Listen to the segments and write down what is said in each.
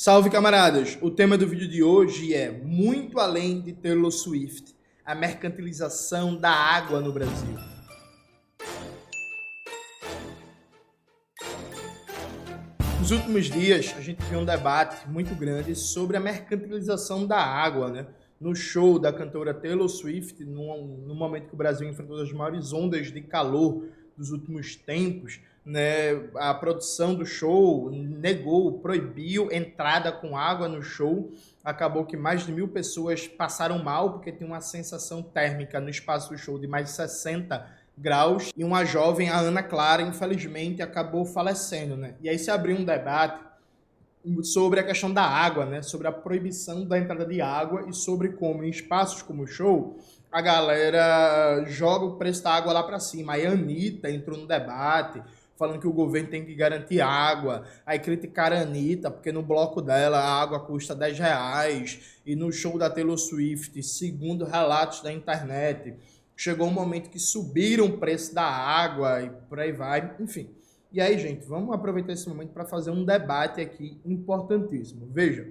Salve camaradas! O tema do vídeo de hoje é muito além de Taylor Swift, a mercantilização da água no Brasil. Nos últimos dias, a gente viu um debate muito grande sobre a mercantilização da água, né? No show da cantora Taylor Swift, no, no momento que o Brasil enfrentou as maiores ondas de calor dos últimos tempos, né, a produção do show negou, proibiu entrada com água no show. Acabou que mais de mil pessoas passaram mal porque tinha uma sensação térmica no espaço do show de mais de 60 graus. E uma jovem, a Ana Clara, infelizmente acabou falecendo. Né? E aí se abriu um debate sobre a questão da água, né? sobre a proibição da entrada de água e sobre como em espaços como o show a galera joga o preço da água lá para cima. Aí a Anitta entrou no debate falando que o governo tem que garantir água. Aí criticaram a Anitta, porque no bloco dela a água custa 10 reais. E no show da Taylor Swift, segundo relatos da internet, chegou um momento que subiram o preço da água e por aí vai. Enfim. E aí, gente, vamos aproveitar esse momento para fazer um debate aqui importantíssimo. Veja,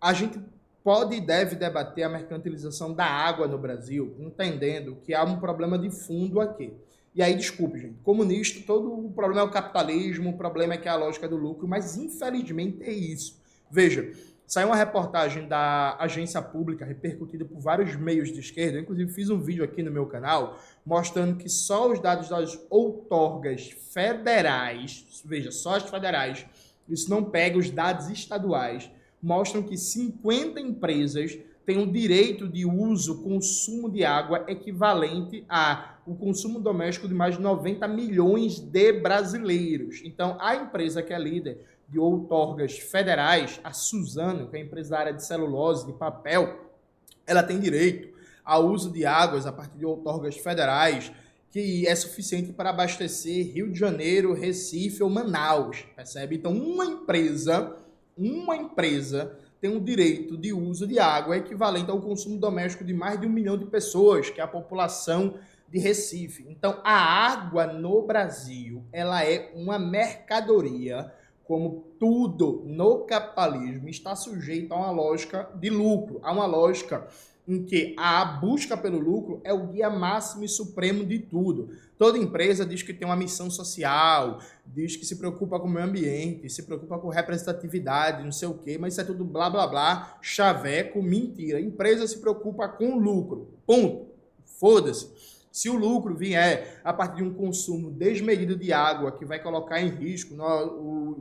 a gente pode e deve debater a mercantilização da água no Brasil, entendendo que há um problema de fundo aqui. E aí, desculpe, gente, comunista, todo o problema é o capitalismo, o problema é que é a lógica do lucro, mas infelizmente é isso. Veja, saiu uma reportagem da agência pública repercutida por vários meios de esquerda, eu, inclusive fiz um vídeo aqui no meu canal mostrando que só os dados das outorgas federais, veja, só as federais, isso não pega os dados estaduais, mostram que 50 empresas tem um direito de uso, consumo de água equivalente a o consumo doméstico de mais de 90 milhões de brasileiros. Então, a empresa que é líder de outorgas federais, a Suzano, que é empresária de celulose, de papel, ela tem direito ao uso de águas a partir de outorgas federais, que é suficiente para abastecer Rio de Janeiro, Recife ou Manaus, percebe? Então, uma empresa, uma empresa tem o direito de uso de água equivalente ao consumo doméstico de mais de um milhão de pessoas, que é a população de Recife. Então, a água no Brasil, ela é uma mercadoria, como tudo no capitalismo está sujeito a uma lógica de lucro, a uma lógica em que a busca pelo lucro é o guia máximo e supremo de tudo. Toda empresa diz que tem uma missão social, diz que se preocupa com o meio ambiente, se preocupa com representatividade, não sei o quê, mas isso é tudo blá blá blá, chaveco, mentira. A empresa se preocupa com lucro. Ponto. Foda-se. Se o lucro vier a partir de um consumo desmedido de água que vai colocar em risco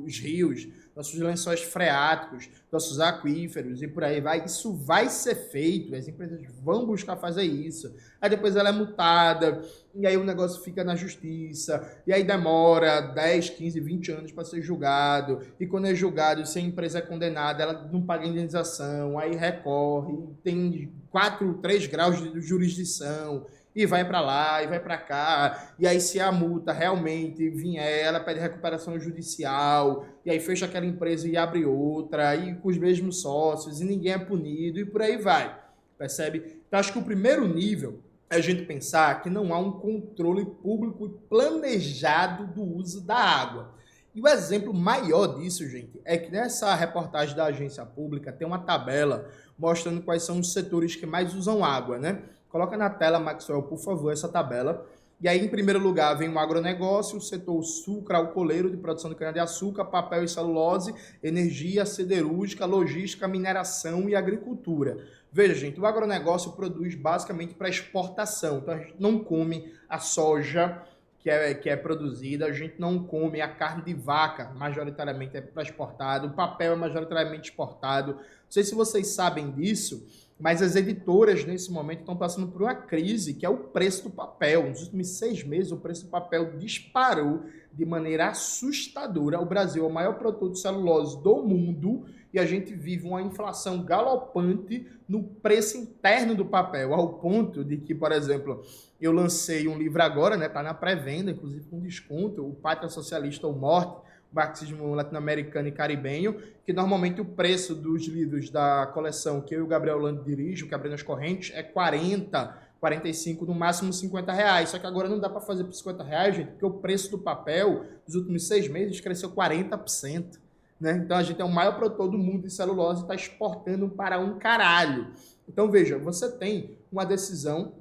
os rios, nossos lençóis freáticos, nossos aquíferos e por aí vai. Isso vai ser feito, as empresas vão buscar fazer isso. Aí depois ela é multada, e aí o negócio fica na justiça, e aí demora 10, 15, 20 anos para ser julgado. E quando é julgado, se a empresa é condenada, ela não paga indenização, aí recorre, tem 4, 3 graus de jurisdição e vai para lá e vai para cá. E aí, se a multa realmente vier, ela pede recuperação judicial, e aí fecha aquela empresa e abre outra, e com os mesmos sócios, e ninguém é punido, e por aí vai. Percebe? Então, acho que o primeiro nível é a gente pensar que não há um controle público planejado do uso da água. E o exemplo maior disso, gente, é que nessa reportagem da agência pública tem uma tabela mostrando quais são os setores que mais usam água, né? Coloca na tela, Maxwell, por favor, essa tabela. E aí, em primeiro lugar, vem o agronegócio, o setor sucro-alcooleiro de produção de cana-de-açúcar, papel e celulose, energia siderúrgica, logística, mineração e agricultura. Veja, gente, o agronegócio produz basicamente para exportação. Então, a gente não come a soja que é, que é produzida, a gente não come a carne de vaca, majoritariamente é para exportado, o papel é majoritariamente exportado. Não sei se vocês sabem disso, mas as editoras, nesse momento, estão passando por uma crise, que é o preço do papel. Nos últimos seis meses, o preço do papel disparou de maneira assustadora. O Brasil é o maior produtor de celulose do mundo e a gente vive uma inflação galopante no preço interno do papel, ao ponto de que, por exemplo, eu lancei um livro agora, né, tá na pré-venda, inclusive com desconto, o Pátria Socialista ou Morte, marxismo latino-americano e caribenho, que normalmente o preço dos livros da coleção que eu e o Gabriel Lando dirigem, que é Abrindo as Correntes, é 40, 45, no máximo 50 reais. Só que agora não dá para fazer por 50 reais, gente, porque o preço do papel nos últimos seis meses cresceu 40%. Né? Então a gente é o maior produtor do mundo de celulose e está exportando para um caralho. Então veja, você tem uma decisão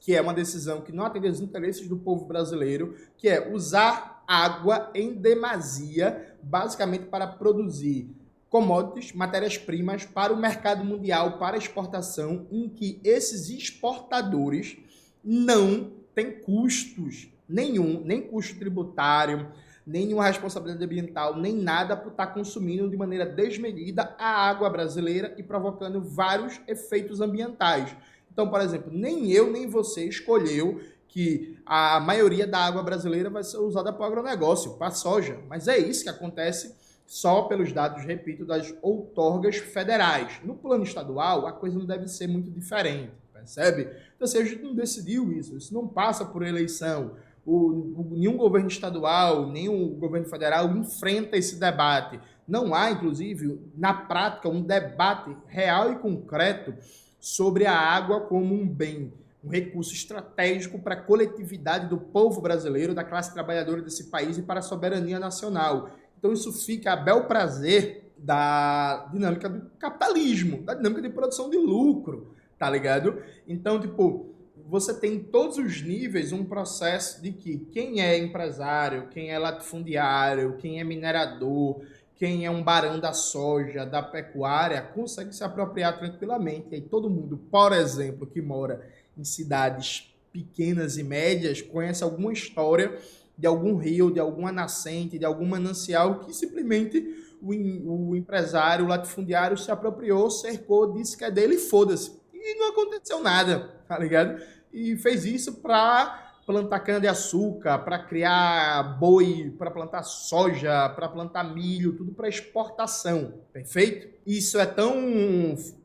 que é uma decisão que não atende aos interesses do povo brasileiro, que é usar água em demasia, basicamente para produzir commodities, matérias-primas para o mercado mundial, para exportação, em que esses exportadores não têm custos nenhum, nem custo tributário, nenhuma responsabilidade ambiental, nem nada por estar consumindo de maneira desmedida a água brasileira e provocando vários efeitos ambientais. Então, por exemplo, nem eu nem você escolheu que a maioria da água brasileira vai ser usada para o agronegócio, para a soja. Mas é isso que acontece só pelos dados, repito, das outorgas federais. No plano estadual, a coisa não deve ser muito diferente, percebe? Então, assim, a gente não decidiu isso, isso não passa por eleição. O, o, nenhum governo estadual, nenhum governo federal enfrenta esse debate. Não há, inclusive, na prática, um debate real e concreto sobre a água como um bem, um recurso estratégico para a coletividade do povo brasileiro, da classe trabalhadora desse país e para a soberania nacional. Então isso fica a bel prazer da dinâmica do capitalismo, da dinâmica de produção de lucro, tá ligado? Então, tipo, você tem em todos os níveis um processo de que quem é empresário, quem é latifundiário, quem é minerador, quem é um barão da soja, da pecuária, consegue se apropriar tranquilamente. E aí todo mundo, por exemplo, que mora em cidades pequenas e médias, conhece alguma história de algum rio, de alguma nascente, de algum manancial que simplesmente o, o empresário, o latifundiário se apropriou, cercou, disse que é dele e foda-se. E não aconteceu nada, tá ligado? E fez isso para plantar cana-de-açúcar, para criar boi, para plantar soja, para plantar milho, tudo para exportação, perfeito? Isso é tão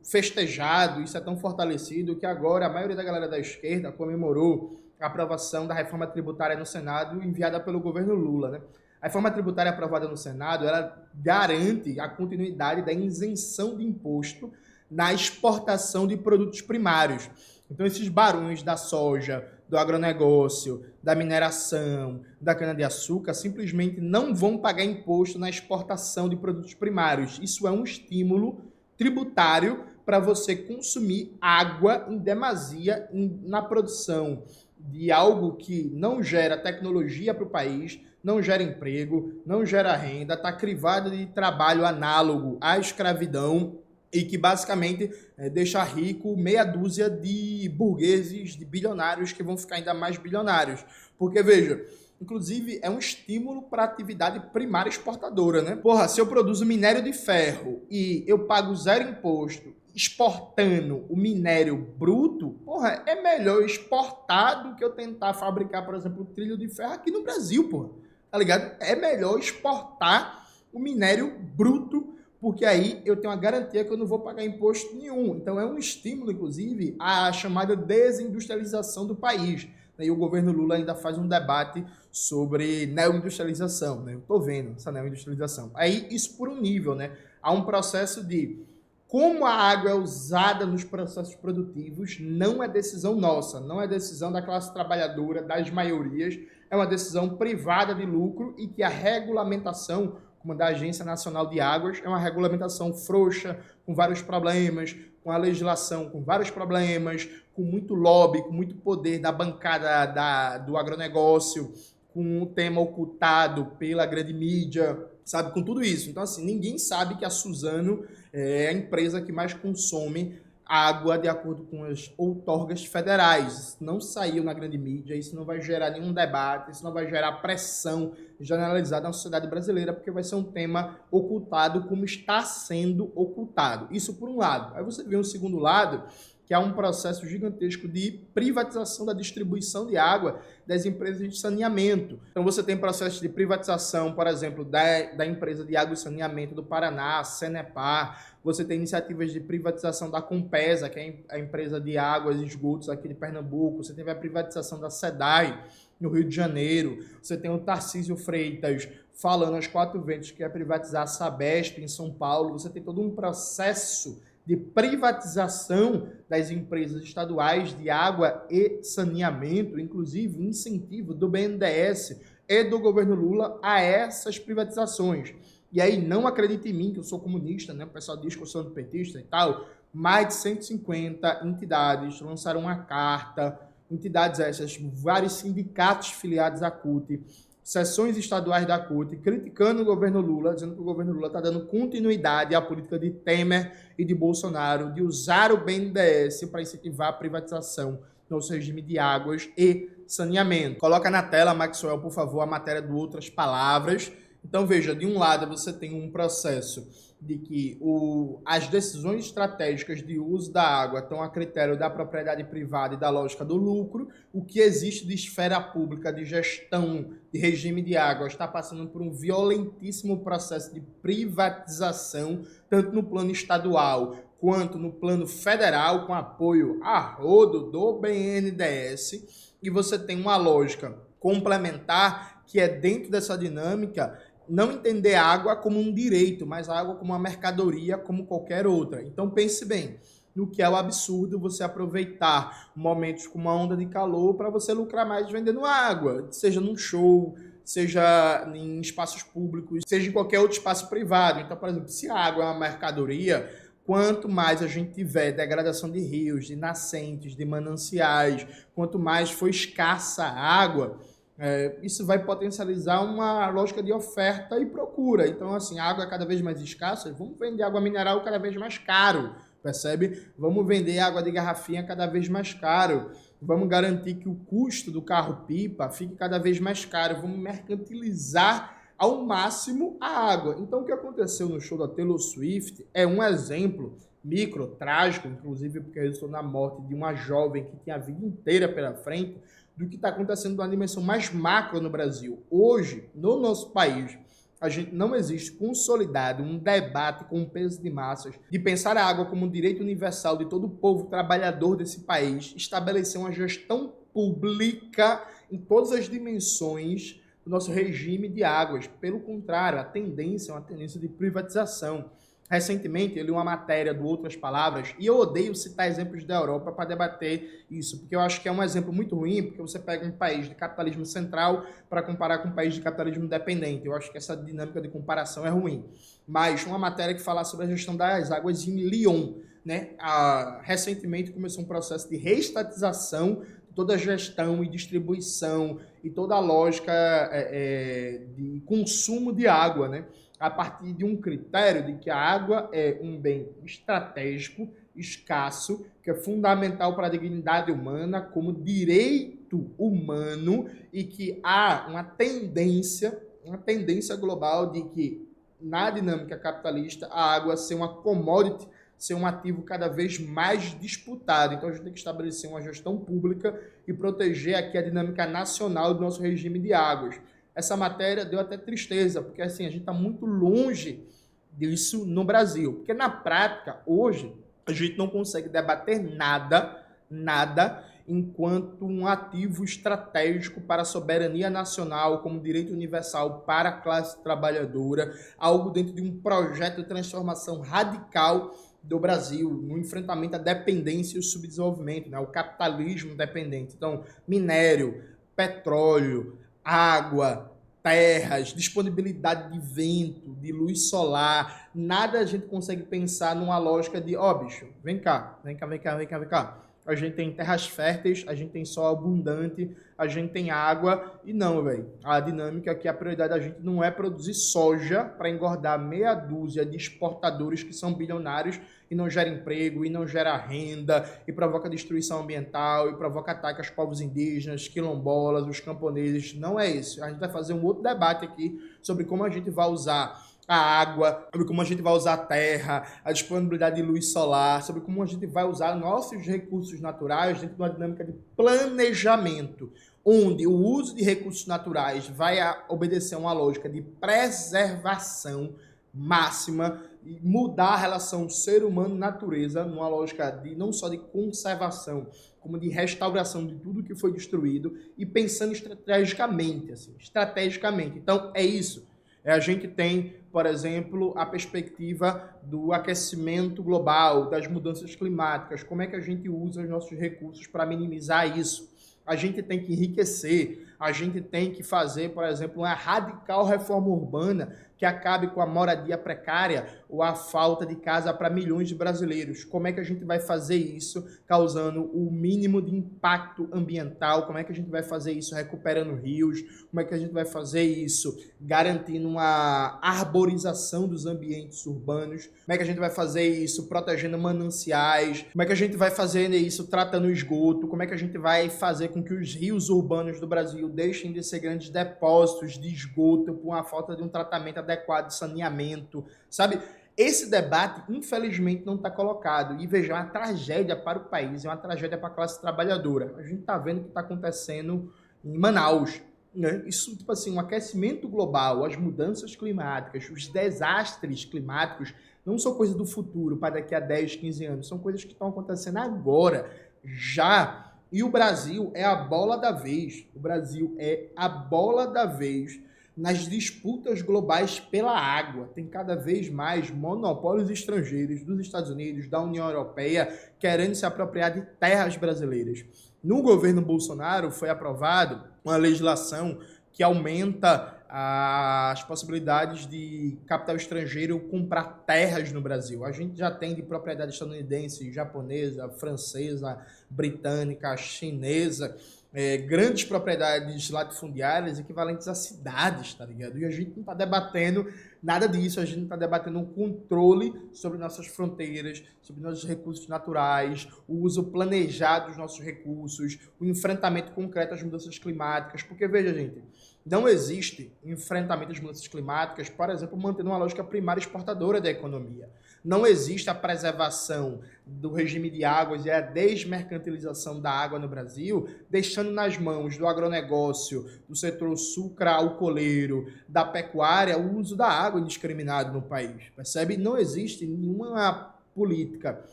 festejado, isso é tão fortalecido que agora a maioria da galera da esquerda comemorou a aprovação da reforma tributária no Senado enviada pelo governo Lula, né? A reforma tributária aprovada no Senado, ela garante a continuidade da isenção de imposto na exportação de produtos primários. Então, esses barões da soja, do agronegócio, da mineração, da cana-de-açúcar, simplesmente não vão pagar imposto na exportação de produtos primários. Isso é um estímulo tributário para você consumir água em demasia na produção de algo que não gera tecnologia para o país, não gera emprego, não gera renda, está crivado de trabalho análogo à escravidão e que basicamente é, deixa rico meia dúzia de burgueses, de bilionários que vão ficar ainda mais bilionários. Porque, veja, inclusive é um estímulo para a atividade primária exportadora, né? Porra, se eu produzo minério de ferro e eu pago zero imposto exportando o minério bruto, porra, é melhor exportar do que eu tentar fabricar, por exemplo, trilho de ferro aqui no Brasil, porra. Tá ligado? É melhor exportar o minério bruto porque aí eu tenho a garantia que eu não vou pagar imposto nenhum. Então é um estímulo, inclusive, à chamada desindustrialização do país. E o governo Lula ainda faz um debate sobre neoindustrialização. Né? Eu estou vendo essa neoindustrialização. Aí isso por um nível, né? Há um processo de como a água é usada nos processos produtivos não é decisão nossa, não é decisão da classe trabalhadora, das maiorias, é uma decisão privada de lucro e que a regulamentação como da Agência Nacional de Águas, é uma regulamentação frouxa, com vários problemas, com a legislação com vários problemas, com muito lobby, com muito poder da bancada da, do agronegócio, com o tema ocultado pela grande mídia, sabe, com tudo isso. Então, assim, ninguém sabe que a Suzano é a empresa que mais consome água de acordo com as outorgas federais. Isso não saiu na grande mídia, isso não vai gerar nenhum debate, isso não vai gerar pressão generalizada na sociedade brasileira, porque vai ser um tema ocultado como está sendo ocultado. Isso por um lado. Aí você vê um segundo lado, que há um processo gigantesco de privatização da distribuição de água das empresas de saneamento. Então você tem processos de privatização, por exemplo, da, da empresa de água e saneamento do Paraná, Senepar. Você tem iniciativas de privatização da Compesa, que é a empresa de águas e esgotos aqui de Pernambuco. Você teve a privatização da SEDAI no Rio de Janeiro. Você tem o Tarcísio Freitas falando aos quatro ventos que quer privatizar a Sabesp em São Paulo. Você tem todo um processo de privatização das empresas estaduais de água e saneamento, inclusive incentivo do BNDES e do governo Lula a essas privatizações. E aí, não acredite em mim, que eu sou comunista, né? O pessoal diz que eu sou petista e tal. Mais de 150 entidades lançaram uma carta, entidades essas, vários sindicatos filiados à CUT, sessões estaduais da CUT, criticando o governo Lula, dizendo que o governo Lula está dando continuidade à política de Temer e de Bolsonaro de usar o BNDES para incentivar a privatização no nosso regime de águas e saneamento. Coloca na tela, Maxwell, por favor, a matéria do Outras Palavras. Então, veja, de um lado você tem um processo de que o, as decisões estratégicas de uso da água estão a critério da propriedade privada e da lógica do lucro. O que existe de esfera pública, de gestão, de regime de água, está passando por um violentíssimo processo de privatização, tanto no plano estadual quanto no plano federal, com apoio a rodo do BNDES. E você tem uma lógica complementar que é dentro dessa dinâmica não entender a água como um direito, mas a água como uma mercadoria, como qualquer outra. Então pense bem no que é o absurdo você aproveitar momentos com uma onda de calor para você lucrar mais vendendo água, seja num show, seja em espaços públicos, seja em qualquer outro espaço privado. Então, por exemplo, se a água é uma mercadoria, quanto mais a gente tiver degradação de rios, de nascentes, de mananciais, quanto mais for escassa a água, é, isso vai potencializar uma lógica de oferta e procura. Então, assim, a água é cada vez mais escassa, vamos vender água mineral cada vez mais caro, percebe? Vamos vender água de garrafinha cada vez mais caro. Vamos garantir que o custo do carro-pipa fique cada vez mais caro. Vamos mercantilizar ao máximo a água. Então, o que aconteceu no show da Taylor Swift é um exemplo micro, trágico, inclusive porque resultou na morte de uma jovem que tinha a vida inteira pela frente, do que está acontecendo numa dimensão mais macro no Brasil. Hoje, no nosso país, a gente não existe consolidado um debate com peso de massas de pensar a água como um direito universal de todo o povo trabalhador desse país, estabelecer uma gestão pública em todas as dimensões do nosso regime de águas. Pelo contrário, a tendência é uma tendência de privatização. Recentemente, eu li uma matéria do Outras Palavras e eu odeio citar exemplos da Europa para debater isso, porque eu acho que é um exemplo muito ruim, porque você pega um país de capitalismo central para comparar com um país de capitalismo dependente. Eu acho que essa dinâmica de comparação é ruim. Mas uma matéria que fala sobre a gestão das águas em Lyon. Né? Ah, recentemente começou um processo de reestatização toda a gestão e distribuição e toda a lógica é, é, de consumo de água, né? A partir de um critério de que a água é um bem estratégico, escasso, que é fundamental para a dignidade humana como direito humano e que há uma tendência, uma tendência global de que na dinâmica capitalista a água ser uma commodity, ser um ativo cada vez mais disputado. Então a gente tem que estabelecer uma gestão pública e proteger aqui a dinâmica nacional do nosso regime de águas essa matéria deu até tristeza, porque assim, a gente está muito longe disso no Brasil. Porque na prática, hoje, a gente não consegue debater nada, nada, enquanto um ativo estratégico para a soberania nacional, como direito universal para a classe trabalhadora, algo dentro de um projeto de transformação radical do Brasil no enfrentamento à dependência e o subdesenvolvimento, né? o capitalismo dependente. Então, minério, petróleo, água, terras, disponibilidade de vento, de luz solar, nada a gente consegue pensar numa lógica de, ó, oh, bicho, vem cá, vem cá, vem cá, vem cá, vem cá. A gente tem terras férteis, a gente tem sol abundante, a gente tem água e não, velho. A dinâmica aqui, a prioridade da gente não é produzir soja para engordar meia dúzia de exportadores que são bilionários e não gera emprego, e não gera renda, e provoca destruição ambiental, e provoca ataque aos povos indígenas, quilombolas, os camponeses. Não é isso. A gente vai fazer um outro debate aqui sobre como a gente vai usar a água, sobre como a gente vai usar a terra, a disponibilidade de luz solar, sobre como a gente vai usar nossos recursos naturais dentro de uma dinâmica de planejamento, onde o uso de recursos naturais vai obedecer a uma lógica de preservação máxima e mudar a relação ser humano-natureza numa lógica de não só de conservação, como de restauração de tudo que foi destruído e pensando estrategicamente, assim, estrategicamente. Então é isso. É, a gente tem, por exemplo, a perspectiva do aquecimento global, das mudanças climáticas, como é que a gente usa os nossos recursos para minimizar isso. A gente tem que enriquecer a gente tem que fazer, por exemplo, uma radical reforma urbana que acabe com a moradia precária ou a falta de casa para milhões de brasileiros. Como é que a gente vai fazer isso causando o mínimo de impacto ambiental? Como é que a gente vai fazer isso recuperando rios? Como é que a gente vai fazer isso garantindo uma arborização dos ambientes urbanos? Como é que a gente vai fazer isso protegendo mananciais? Como é que a gente vai fazer isso tratando esgoto? Como é que a gente vai fazer com que os rios urbanos do Brasil deixem de ser grandes depósitos de esgoto por uma falta de um tratamento adequado adequado de saneamento, sabe? Esse debate, infelizmente, não está colocado. E veja, é uma tragédia para o país, é uma tragédia para a classe trabalhadora. A gente está vendo o que está acontecendo em Manaus. Né? Isso, tipo assim, um aquecimento global, as mudanças climáticas, os desastres climáticos, não são coisas do futuro, para daqui a 10, 15 anos. São coisas que estão acontecendo agora, já. E o Brasil é a bola da vez. O Brasil é a bola da vez nas disputas globais pela água. Tem cada vez mais monopólios estrangeiros dos Estados Unidos, da União Europeia, querendo se apropriar de terras brasileiras. No governo Bolsonaro foi aprovado uma legislação que aumenta as possibilidades de capital estrangeiro comprar terras no Brasil. A gente já tem de propriedade estadunidense, japonesa, francesa, britânica, chinesa é, grandes propriedades latifundiárias equivalentes a cidades, tá ligado? E a gente não está debatendo nada disso, a gente não está debatendo um controle sobre nossas fronteiras, sobre nossos recursos naturais, o uso planejado dos nossos recursos, o enfrentamento concreto às mudanças climáticas, porque veja, gente, não existe enfrentamento às mudanças climáticas, por exemplo, mantendo uma lógica primária exportadora da economia. Não existe a preservação do regime de águas e a desmercantilização da água no Brasil, deixando nas mãos do agronegócio, do setor sucra-alcooleiro, da pecuária, o uso da água indiscriminado no país. Percebe? Não existe nenhuma política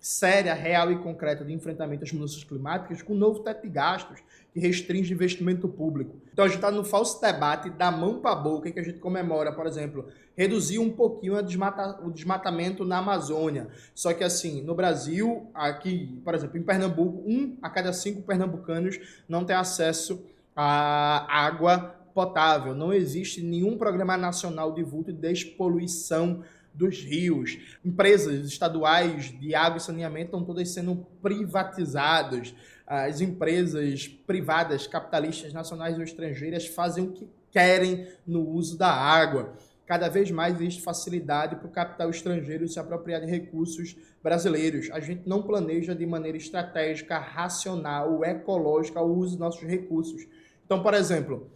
séria, real e concreta de enfrentamento às mudanças climáticas com um novo teto de gastos que restringe investimento público. Então a gente está no falso debate da mão para a boca que a gente comemora, por exemplo, reduzir um pouquinho desmata, o desmatamento na Amazônia. Só que assim, no Brasil, aqui, por exemplo, em Pernambuco, um a cada cinco pernambucanos não tem acesso à água potável. Não existe nenhum programa nacional de vulto de despoluição dos rios. Empresas estaduais de água e saneamento estão todas sendo privatizadas. As empresas privadas, capitalistas, nacionais ou estrangeiras fazem o que querem no uso da água. Cada vez mais existe facilidade para o capital estrangeiro se apropriar de recursos brasileiros. A gente não planeja de maneira estratégica, racional, ecológica o uso dos nossos recursos. Então, por exemplo,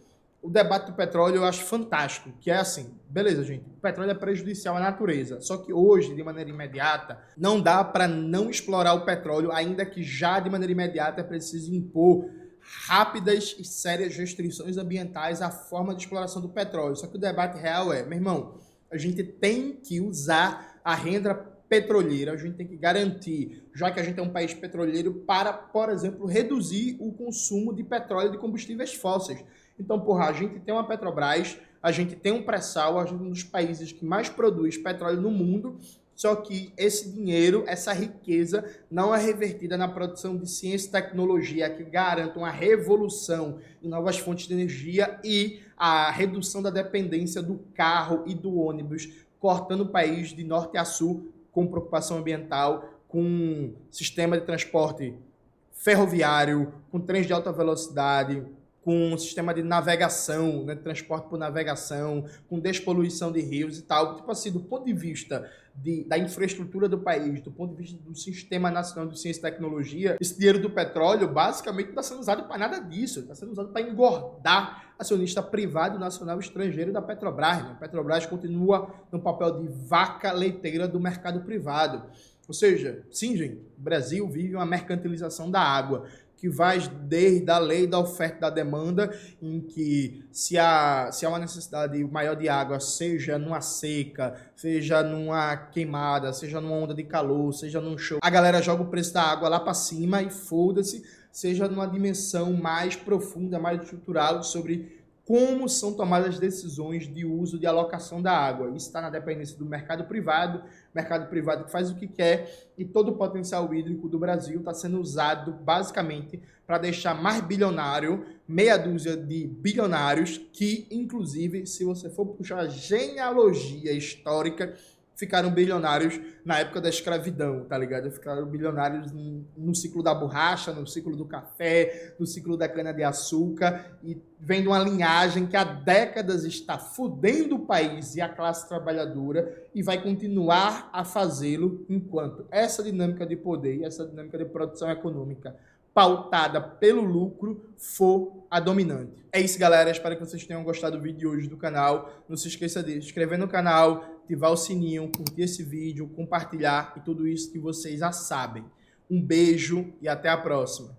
o debate do petróleo eu acho fantástico, que é assim, beleza, gente, o petróleo é prejudicial à natureza, só que hoje, de maneira imediata, não dá para não explorar o petróleo, ainda que já de maneira imediata é preciso impor rápidas e sérias restrições ambientais à forma de exploração do petróleo. Só que o debate real é, meu irmão, a gente tem que usar a renda petroleira, a gente tem que garantir, já que a gente é um país petroleiro, para, por exemplo, reduzir o consumo de petróleo e de combustíveis fósseis. Então, porra, a gente tem uma Petrobras, a gente tem um pré-sal, a gente é um dos países que mais produz petróleo no mundo, só que esse dinheiro, essa riqueza, não é revertida na produção de ciência e tecnologia que garantam uma revolução em novas fontes de energia e a redução da dependência do carro e do ônibus, cortando o país de norte a sul com preocupação ambiental, com sistema de transporte ferroviário, com trens de alta velocidade, com um sistema de navegação, né, transporte por navegação, com despoluição de rios e tal. Tipo assim, do ponto de vista de, da infraestrutura do país, do ponto de vista do Sistema Nacional de Ciência e Tecnologia, esse dinheiro do petróleo basicamente está sendo usado para nada disso. Está sendo usado para engordar acionista privado, nacional estrangeiro da Petrobras. Né? A Petrobras continua no papel de vaca leiteira do mercado privado. Ou seja, sim, gente, o Brasil vive uma mercantilização da água que vai desde a lei da oferta e da demanda, em que se há, se há uma necessidade maior de água, seja numa seca, seja numa queimada, seja numa onda de calor, seja num show, a galera joga o preço da água lá para cima e foda-se, seja numa dimensão mais profunda, mais estrutural sobre como são tomadas as decisões de uso de alocação da água. Isso está na dependência do mercado privado, mercado privado que faz o que quer e todo o potencial hídrico do Brasil está sendo usado basicamente para deixar mais bilionário, meia dúzia de bilionários que, inclusive, se você for puxar a genealogia histórica, ficaram bilionários na época da escravidão, tá ligado? Ficaram bilionários no ciclo da borracha, no ciclo do café, no ciclo da cana-de-açúcar e vem de uma linhagem que há décadas está fudendo o país e a classe trabalhadora e vai continuar a fazê-lo enquanto essa dinâmica de poder e essa dinâmica de produção econômica pautada pelo lucro for a dominante. É isso, galera. Espero que vocês tenham gostado do vídeo de hoje do canal. Não se esqueça de se inscrever no canal, ativar o sininho, curtir esse vídeo, compartilhar e tudo isso que vocês já sabem. Um beijo e até a próxima.